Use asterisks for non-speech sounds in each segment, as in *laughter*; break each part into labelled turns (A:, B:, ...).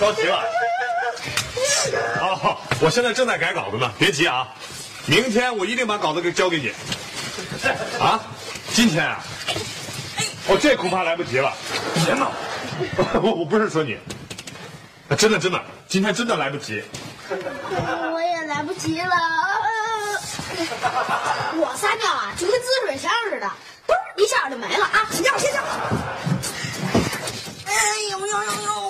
A: 着急了。啊，我现在正在改稿子呢，别急啊，明天我一定把稿子给交给你。啊，今天啊，哦，这恐怕来不及了。别闹，*laughs* 我我不是说你，真的真的，今天真的来不及。
B: 我也来不及了。
C: 我撒尿啊，就跟滋水枪似的，咚一下就没了啊！让我先上。
B: 哎呦呦呦呦，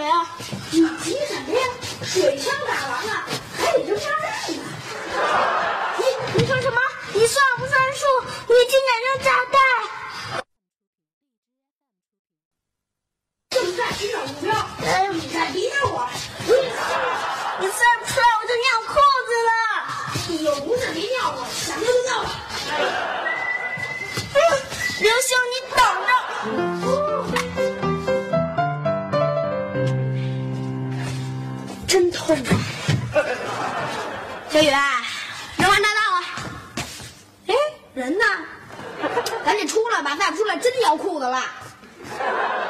B: 刷真痛啊！
C: 小雨，扔完炸弹了。哎，人呢？赶紧出来吧，再不出来真尿裤子了。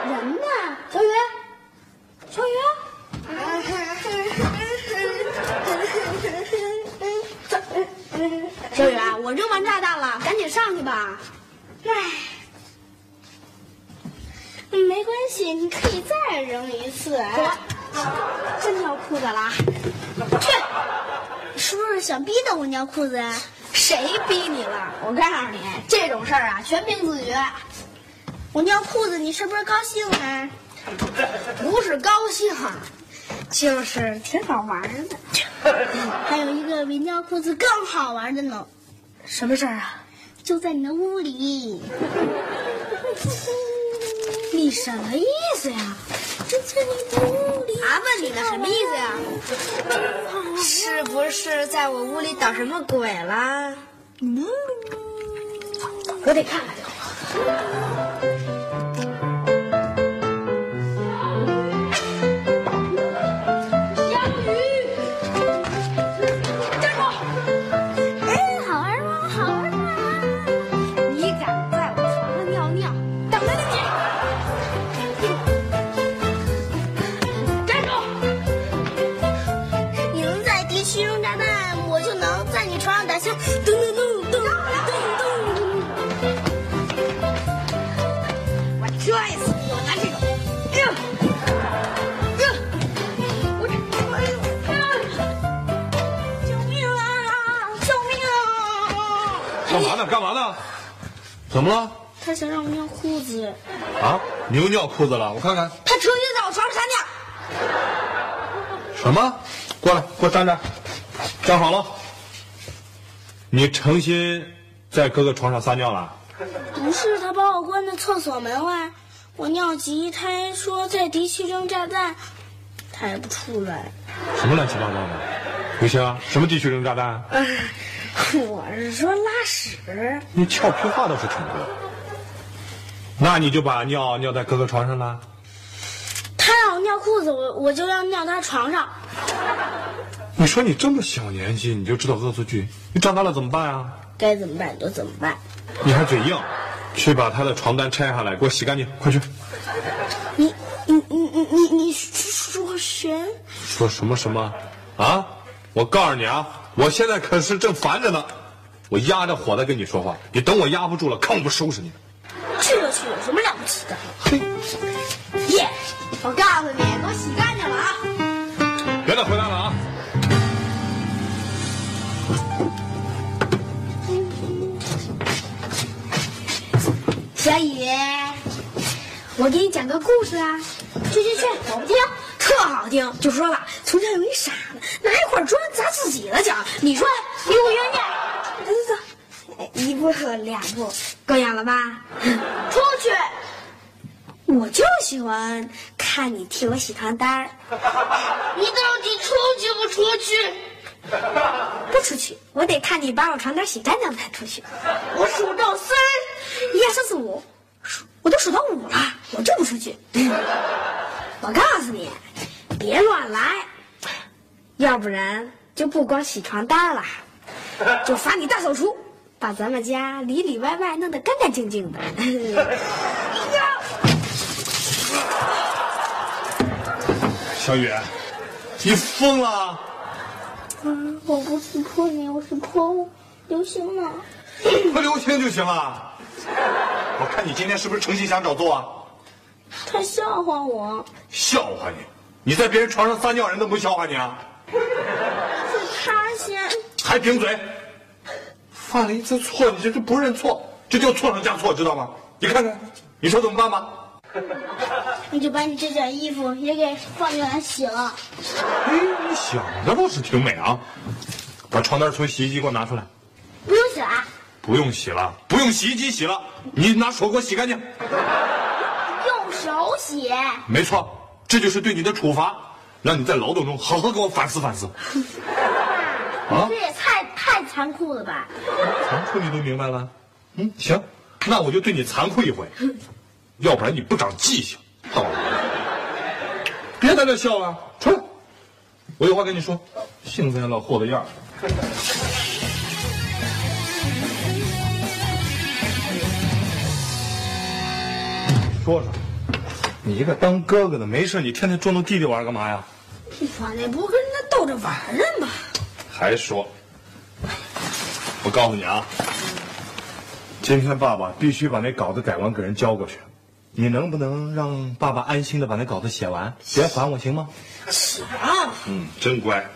C: 人呢？小雨，小雨。小雨，我扔完炸弹了，赶紧上去吧。
B: 唉，没关系，你可以再扔一次。
C: 真尿裤子了？
B: 去，你是不是想逼得我尿裤子呀？
C: 谁逼你了？我告诉你，这种事儿啊，全凭自觉。
B: 我尿裤子，你是不是高兴啊？
C: 不是高兴，就是挺好玩的。
B: 还有一个比尿裤子更好玩的呢，
C: 什么事儿啊？
B: 就在你的屋里。*laughs*
C: 你什么意思呀？
B: 就在你屋里。
C: 啊，问你呢，什么意思呀？是不是在我屋里捣什么鬼了？
B: 嗯，
C: 我得看看去。
A: 怎么了？
B: 他想让我尿裤子。
A: 啊？你又尿裤子了？我看看。
C: 他成心在我床上撒尿。
A: 什么？过来，给我站着，站好了。你成心在哥哥床上撒尿了？
B: 不是，他把我关在厕所门外，我尿急，他还说在敌区扔炸弹，他也不出来。
A: 什么乱七八糟的？刘星，什么地区扔炸弹？
B: 我是说拉屎。
A: 你俏皮话倒是挺多。那你就把尿尿在哥哥床上了？
B: 他让我尿裤子，我我就要尿他床上。
A: 你说你这么小年纪你就知道恶作剧，你长大了怎么办啊？
B: 该怎么办就怎么办。
A: 你还嘴硬，去把他的床单拆下来，给我洗干净，快去！
B: 你你你你你你说谁？
A: 说什么什么？啊！我告诉你啊，我现在可是正烦着呢，我压着火在跟你说话，你等我压不住了，看我不收拾你！
B: 去就去，有什么了不起的？
A: 嘿，
C: 耶！我告诉你，给我洗干净了啊！
A: 别再回来了啊！
C: 小雨，我给你讲个故事啊！去去去，我不听，特好听。就说吧，从前有一傻子，拿一块砖砸自己的脚。你说离我远点！走走走，一步两步，够远了吧？出去！我就喜欢看你替我洗床单。
B: 你到底出去不出去？
C: 不出去，我得看你把我床单洗干净才出去。
B: 我数到三，
C: 一二三四五，数我都数到五了，我就不出去。我告诉你，别乱来，要不然就不光洗床单了，*laughs* 就罚你大扫除，把咱们家里里外外弄得干干净净的。*laughs*
A: 小雨，你疯了？
B: 嗯，我不是泼你，我是泼刘星呢。
A: 泼刘星就行了。我看你今天是不是诚心想找揍啊？
B: 他笑话我。
A: 笑话你？你在别人床上撒尿，人都不笑话你啊？
B: 是他先。
A: 还顶嘴？犯了一次错，你这是不认错，这叫错上加错，知道吗？你看看，你说怎么办吧？*laughs*
B: 你就把你这件衣服也给放进来洗了。
A: 哎，你想的倒是挺美啊！把床单从洗衣机给我拿出来。
B: 不用洗了。
A: 不用洗了，不用洗衣机洗了，你拿手给我洗干净。
B: 用手洗。
A: 没错，这就是对你的处罚，让你在劳动中好好给我反思反思。*laughs*
B: 啊，这也太太残酷了吧？
A: 残酷你都明白了？嗯，行，那我就对你残酷一回，要不然你不长记性。好，别在这笑了，出来！我有话跟你说，性子也老货的样儿说说，你一个当哥哥的，没事你天天捉弄弟弟玩干嘛呀？
C: 你说那不跟人家逗着玩呢吗？
A: 还说，我告诉你啊，今天爸爸必须把那稿子改完给人交过去。你能不能让爸爸安心的把那稿子写完，别烦我行吗？
C: 行。
A: 嗯，真乖。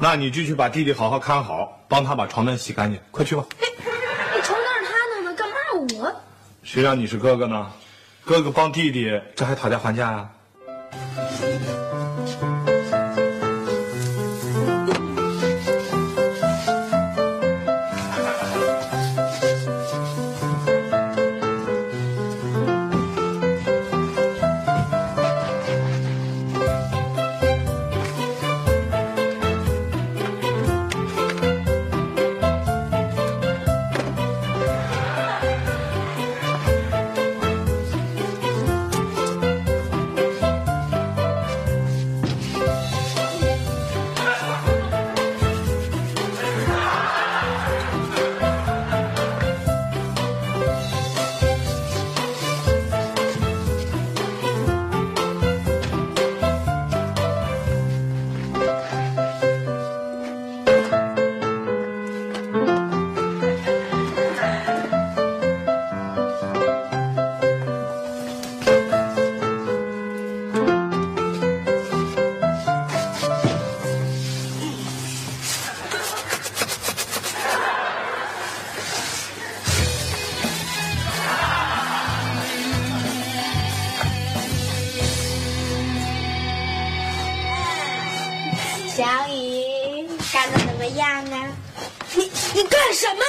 A: 那你就去把弟弟好好看好，帮他把床单洗干净，快去吧。*laughs*
C: 那床单是他弄的，干嘛我？
A: 谁让你是哥哥呢？哥哥帮弟弟，这还讨价还价呀？
B: 干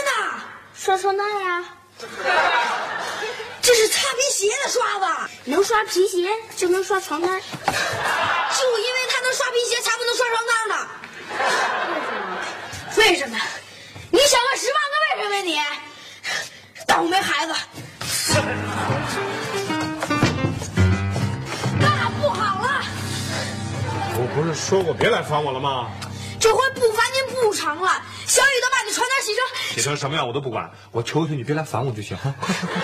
C: 呢？
B: 刷床单呀？
C: 这是擦皮鞋的刷子，
B: 能刷皮鞋就能刷床单。
C: 就因为它能刷皮鞋，才不能刷床单呢。为什么？为什么你想问十万个为什么？你倒霉孩子！那不好了，
A: 我不是说过别来烦我了吗？
C: 这回不烦您不成了。小雨都把你床单洗成
A: 洗成什么样我都不管，我求求你别来烦我就行。哈，快快快！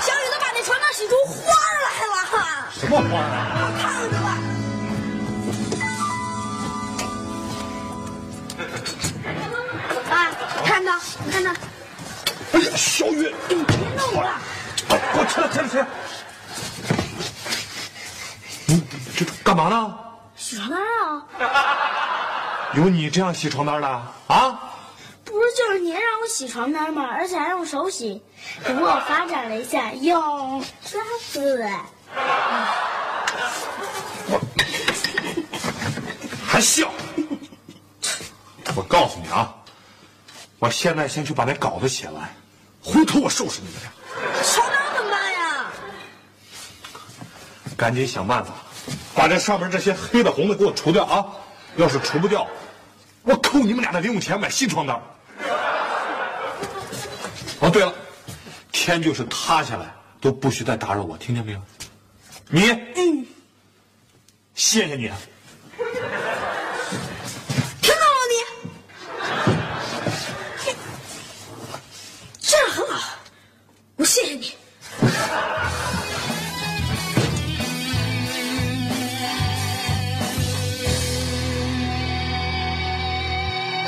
C: 小雨都把那床单洗出花来了。
A: 什么花啊？
C: 我看着吧。*laughs* 啊，看到，你看到。
A: 哎呀，小雨，你
C: 别弄我了。
A: 哎，给我起来起来起来！你这干嘛呢？
B: 洗床单啊？
A: 有你这样洗床单的啊？
B: 就是您让我洗床单嘛？而且还用手洗。不过我发展了一下，用刷子。
A: 还笑？我告诉你啊，我现在先去把那稿子写完，回头我收拾你们俩。
C: 床单怎么办呀？
A: 赶紧想办法，把这上面这些黑的红的给我除掉啊！要是除不掉，我扣你们俩的零用钱买新床单。哦，对了，天就是塌下来都不许再打扰我，听见没有？你，嗯，谢谢你。
C: 听到了你？这样很好，我谢谢你。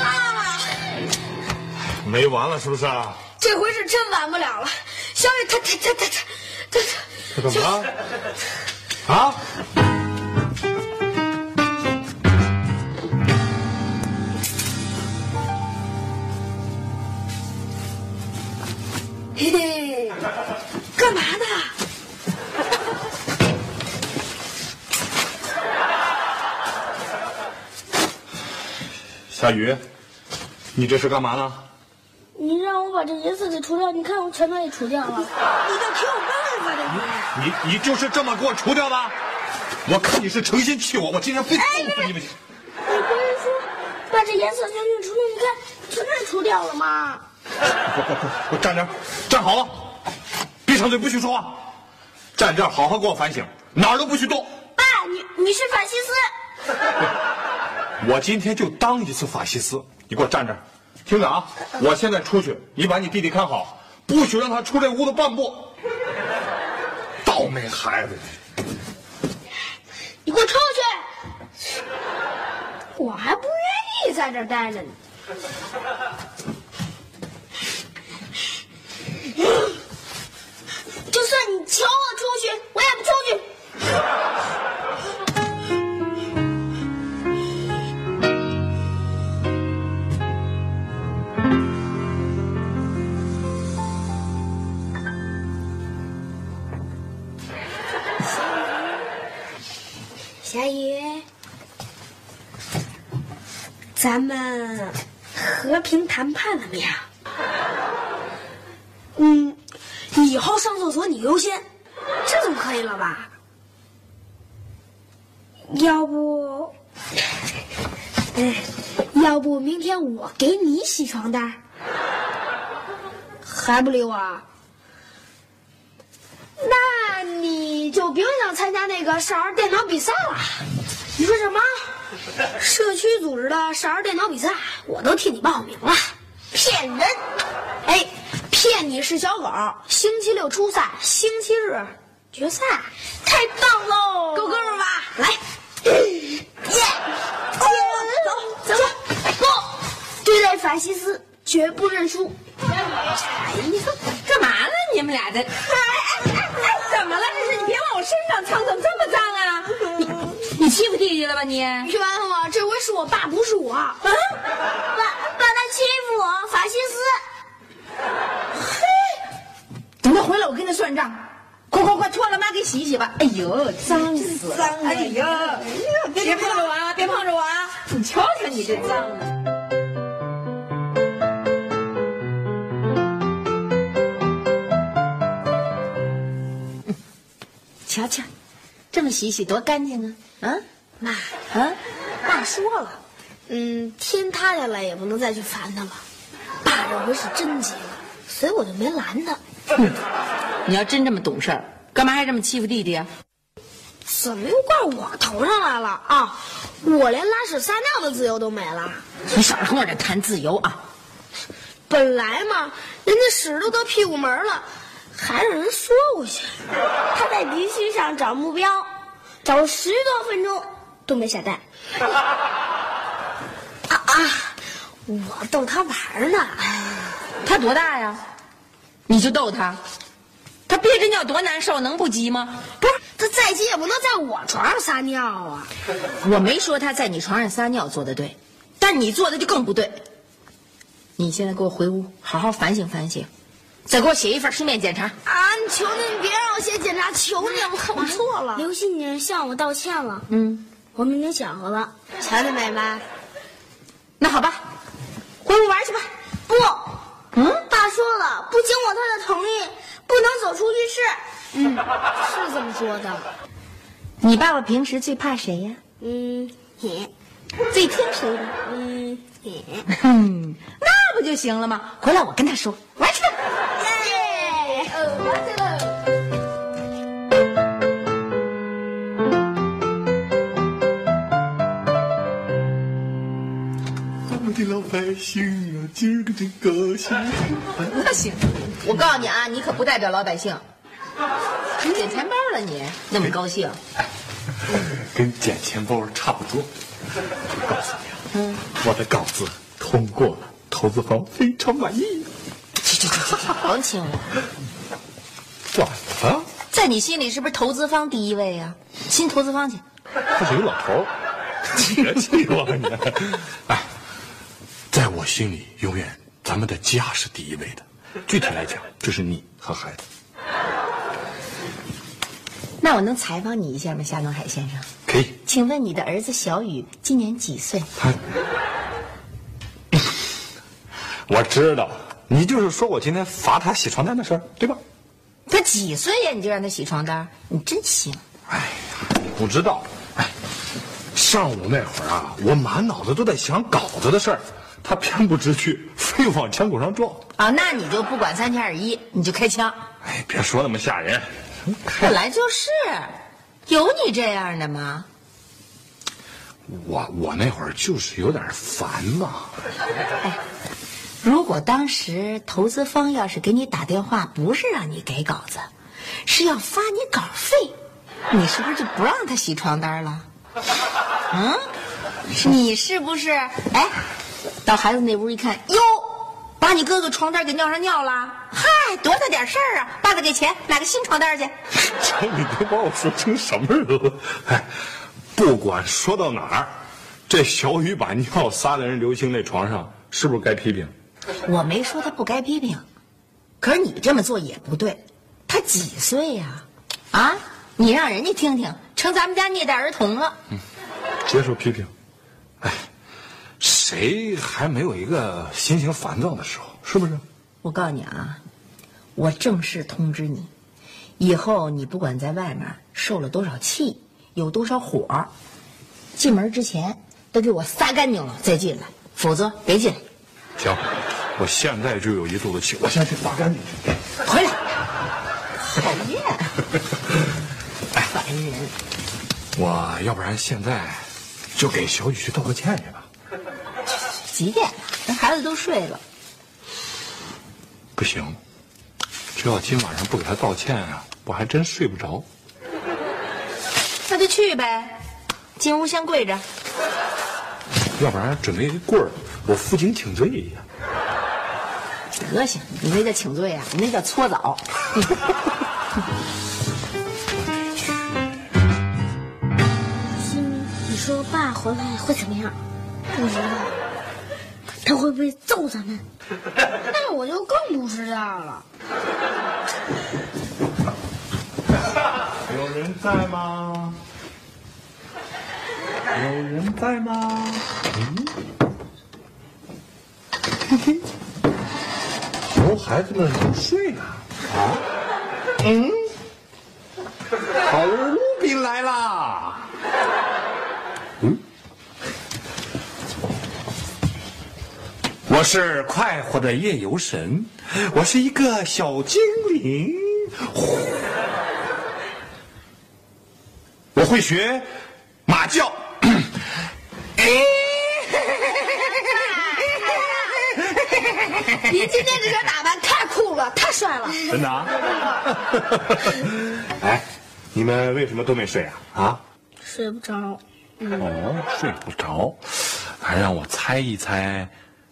C: 啊，
A: 没完了是不是啊？
C: 这回是真完不了了。小雨，他他他他他他
A: 他怎么了？啊？
C: 嘿嘿，干嘛呢？
A: 小雨，你这是干嘛呢？
B: 你让我把这颜色给除掉，你看我全都给除掉了。
C: 你倒挺有办法的你。
A: 你你就是这么给我除掉的？我看你是诚心气我，我今天非揍死你们！
B: 你不是说把这颜色全给除掉？你看全给除掉了吗？
A: 快快快，给我站这儿，站好了，闭上嘴，不许说话。站这儿，好好给我反省，哪儿都不许动。
B: 爸，你你是法西斯？
A: 我今天就当一次法西斯，你给我站这儿，听着啊！我现在出去，你把你弟弟看好，不许让他出这屋子半步。倒霉孩子！
B: 你给我出去！我还不愿意在这儿待着呢。咱们和平谈判怎么样？
C: 嗯，以后上厕所你优先，这总可以了吧？
B: 要不，哎，要不明天我给你洗床单？
C: 还不理我啊？那你就别想参加那个少儿电脑比赛了。你说什么？社区组织的少儿电脑比赛，我都替你报名了。骗人！哎，骗你是小狗。星期六初赛，星期日决赛，
B: 太棒喽！
C: 够哥们吧？来，耶！走走走走！
B: 对待法西斯，绝不认输。
D: 哎呀，干嘛呢？你们俩这，哎哎哎哎，怎么了？这是你别往我身上蹭，怎么这么脏啊？你 *laughs* 你欺负弟弟了吧你？
C: 冤枉啊！这回是我爸，不是我。啊！
B: 爸，爸他欺负我，法西斯。
D: 嘿等他回来，我跟他算账。快快快，脱了，妈给洗洗吧。哎呦，脏死了！
C: 脏
D: 哎呦，别碰着我啊！别碰着我啊！你瞧瞧你这脏的。么洗洗多干净啊！啊，
B: 妈，
D: 啊，
B: 爸说了，嗯，天塌下来也不能再去烦他了。爸这回是真急了，所以我就没拦他。
D: 哼你要真这么懂事儿，干嘛还这么欺负弟弟啊？
B: 怎么又怪我头上来了啊？我连拉屎撒尿的自由都没了。
D: 你少跟我这谈自由啊！
B: 本来嘛，人家屎都到屁股门了，还让人说过去。他在地区上找目标，找了十多分钟都没下蛋。啊啊！我逗他玩呢。
D: 他多大呀？你就逗他，他憋着尿多难受，能不急吗？
B: 不是，他再急也不能在我床上撒尿啊。
D: 我没说他在你床上撒尿做的对，但你做的就更不对。你现在给我回屋，好好反省反省，再给我写一份书面检查。
B: 啊！你求你，你别让我写检查，求你了，我错了。刘星，你向我道歉了。
D: 嗯，
B: 我们已经讲和了，瞧见没，妈？
D: 那好吧，回屋玩去吧。
B: 不，嗯，爸说了，不经过他的同意，不能走出浴室。嗯，是这么说的。
D: 你爸爸平时最怕谁呀？
B: 嗯，你
D: 最听谁的？
B: 嗯，你
D: 哼，那不就行了吗？回来我跟他说，玩
A: 的老百姓啊，今儿个真高兴。
D: 那行，我告诉你啊，你可不代表老百姓，你捡钱包了你，那么高兴？
A: 跟捡钱包差不多。我告诉你啊，嗯，我的稿子通过了，投资方非常满意。
D: 去去去去去，甭亲我，
A: 怎么了？
D: 在你心里是不是投资方第一位呀、亲投资方去。
A: 他是一个老头儿，别气我你。哎，在我心里，永远咱们的家是第一位的。具体来讲，*laughs* 就是你和孩子。
D: 那我能采访你一下吗，夏东海先生？
A: 可以，
D: 请问你的儿子小雨今年几岁？
A: 他，*laughs* 我知道，你就是说我今天罚他洗床单的事儿，对吧？
D: 他几岁呀？你就让他洗床单？你真行！
A: 哎呀，你不知道，哎，上午那会儿啊，我满脑子都在想稿子的事儿，他偏不知趣，非往枪口上撞。
D: 啊，那你就不管三七二十一，你就开枪。
A: 哎，别说那么吓人。
D: 本来就是，有你这样的吗？
A: 我我那会儿就是有点烦嘛。
D: 如果当时投资方要是给你打电话，不是让你给稿子，是要发你稿费，你是不是就不让他洗床单了？嗯，你是不是？哎，到孩子那屋一看，哟，把你哥哥床单给尿上尿了，嗨，多大点事儿啊！爸爸给钱买个新床单去。
A: 瞧 *laughs* 你都把我说成什么人了？哎，不管说到哪儿，这小雨把尿撒在人刘星那床上，是不是该批评？
D: 我没说他不该批评，可是你这么做也不对。他几岁呀、啊？你让人家听听，成咱们家虐待儿童了。
A: 嗯接受批评。哎，谁还没有一个心情烦躁的时候？是不是？
D: 我告诉你啊，我正式通知你，以后你不管在外面受了多少气，有多少火，进门之前都给我撒干净了再进来，否则别进来。
A: 行，我现在就有一肚子气，我先去撒干净去。
D: 回来，讨厌，*laughs* 烦人。
A: 我要不然现在就给小雨去道个歉去吧。
D: 几点了？人孩子都睡了。
A: 不行，这要今晚上不给他道歉啊，我还真睡不着。*laughs*
D: 那就去呗，进屋先跪着。
A: 要不然准备一棍儿，我负荆请罪一下。
D: 德行，你那叫请罪啊，你那叫搓澡。*laughs*
B: 心，你说爸回来会怎么样？不知道，他会不会揍咱们？*laughs* 那我就更不知道了。
A: 有人在吗？有人在吗？嗯。哦，孩子们都睡了啊？嗯。好人鲁宾来啦！我是快活的夜游神，我是一个小精灵。呼我会学马叫。
B: 您今天这身打扮太酷了，太帅了。
A: 真的啊？哎，你们为什么都没睡啊？啊？
B: 睡不着，
A: 哦，睡不着，还让我猜一猜，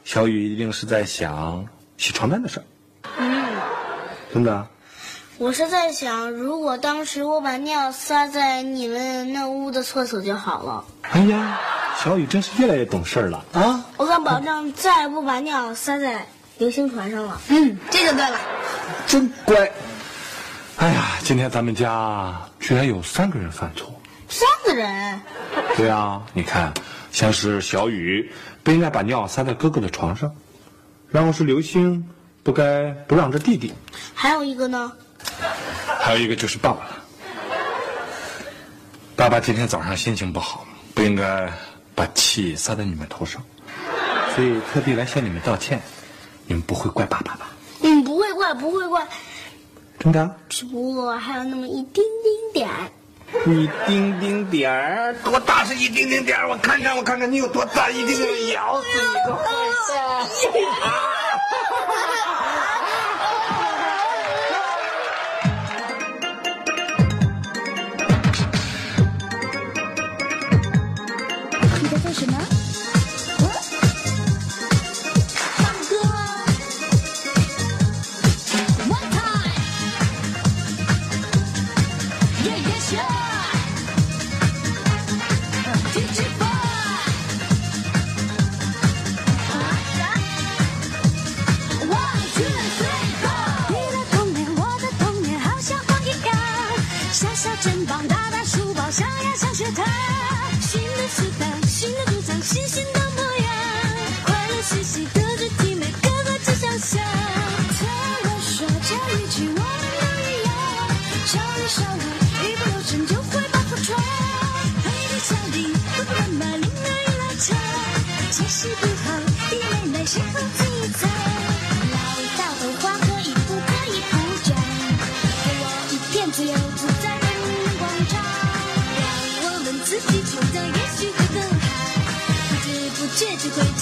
A: 小雨一定是在想洗床单的事儿。嗯，真的啊？
B: 我是在想，如果当时我把尿撒在你们那屋的厕所就好了。
A: 哎呀，小雨真是越来越懂事了啊！
B: 我敢保证，再也不把尿撒在流星船上了。
D: 嗯，这就对了。
A: 真乖。哎呀，今天咱们家居然有三个人犯错。
B: 三个人，
A: 对啊，你看，像是小雨不应该把尿撒在哥哥的床上，然后是刘星不该不让着弟弟，
B: 还有一个呢？
A: 还有一个就是爸爸了。爸爸今天早上心情不好，不应该把气撒在你们头上，所以特地来向你们道歉。你们不会怪爸爸吧？
B: 嗯，不会怪，不会怪，
A: 真的啊？
B: 只不过还有那么一丁丁点儿。
A: 一丁丁点儿，多大是一丁丁点儿？我看看，我看看你有多大，一丁点咬死你个坏蛋！
D: 你在做什么？不好，弟弟妹妹谁和自在？老道的话可以不可以不讲？给我一片自由自在的广场，让我们自己创造，也许会更好。不知不觉就会超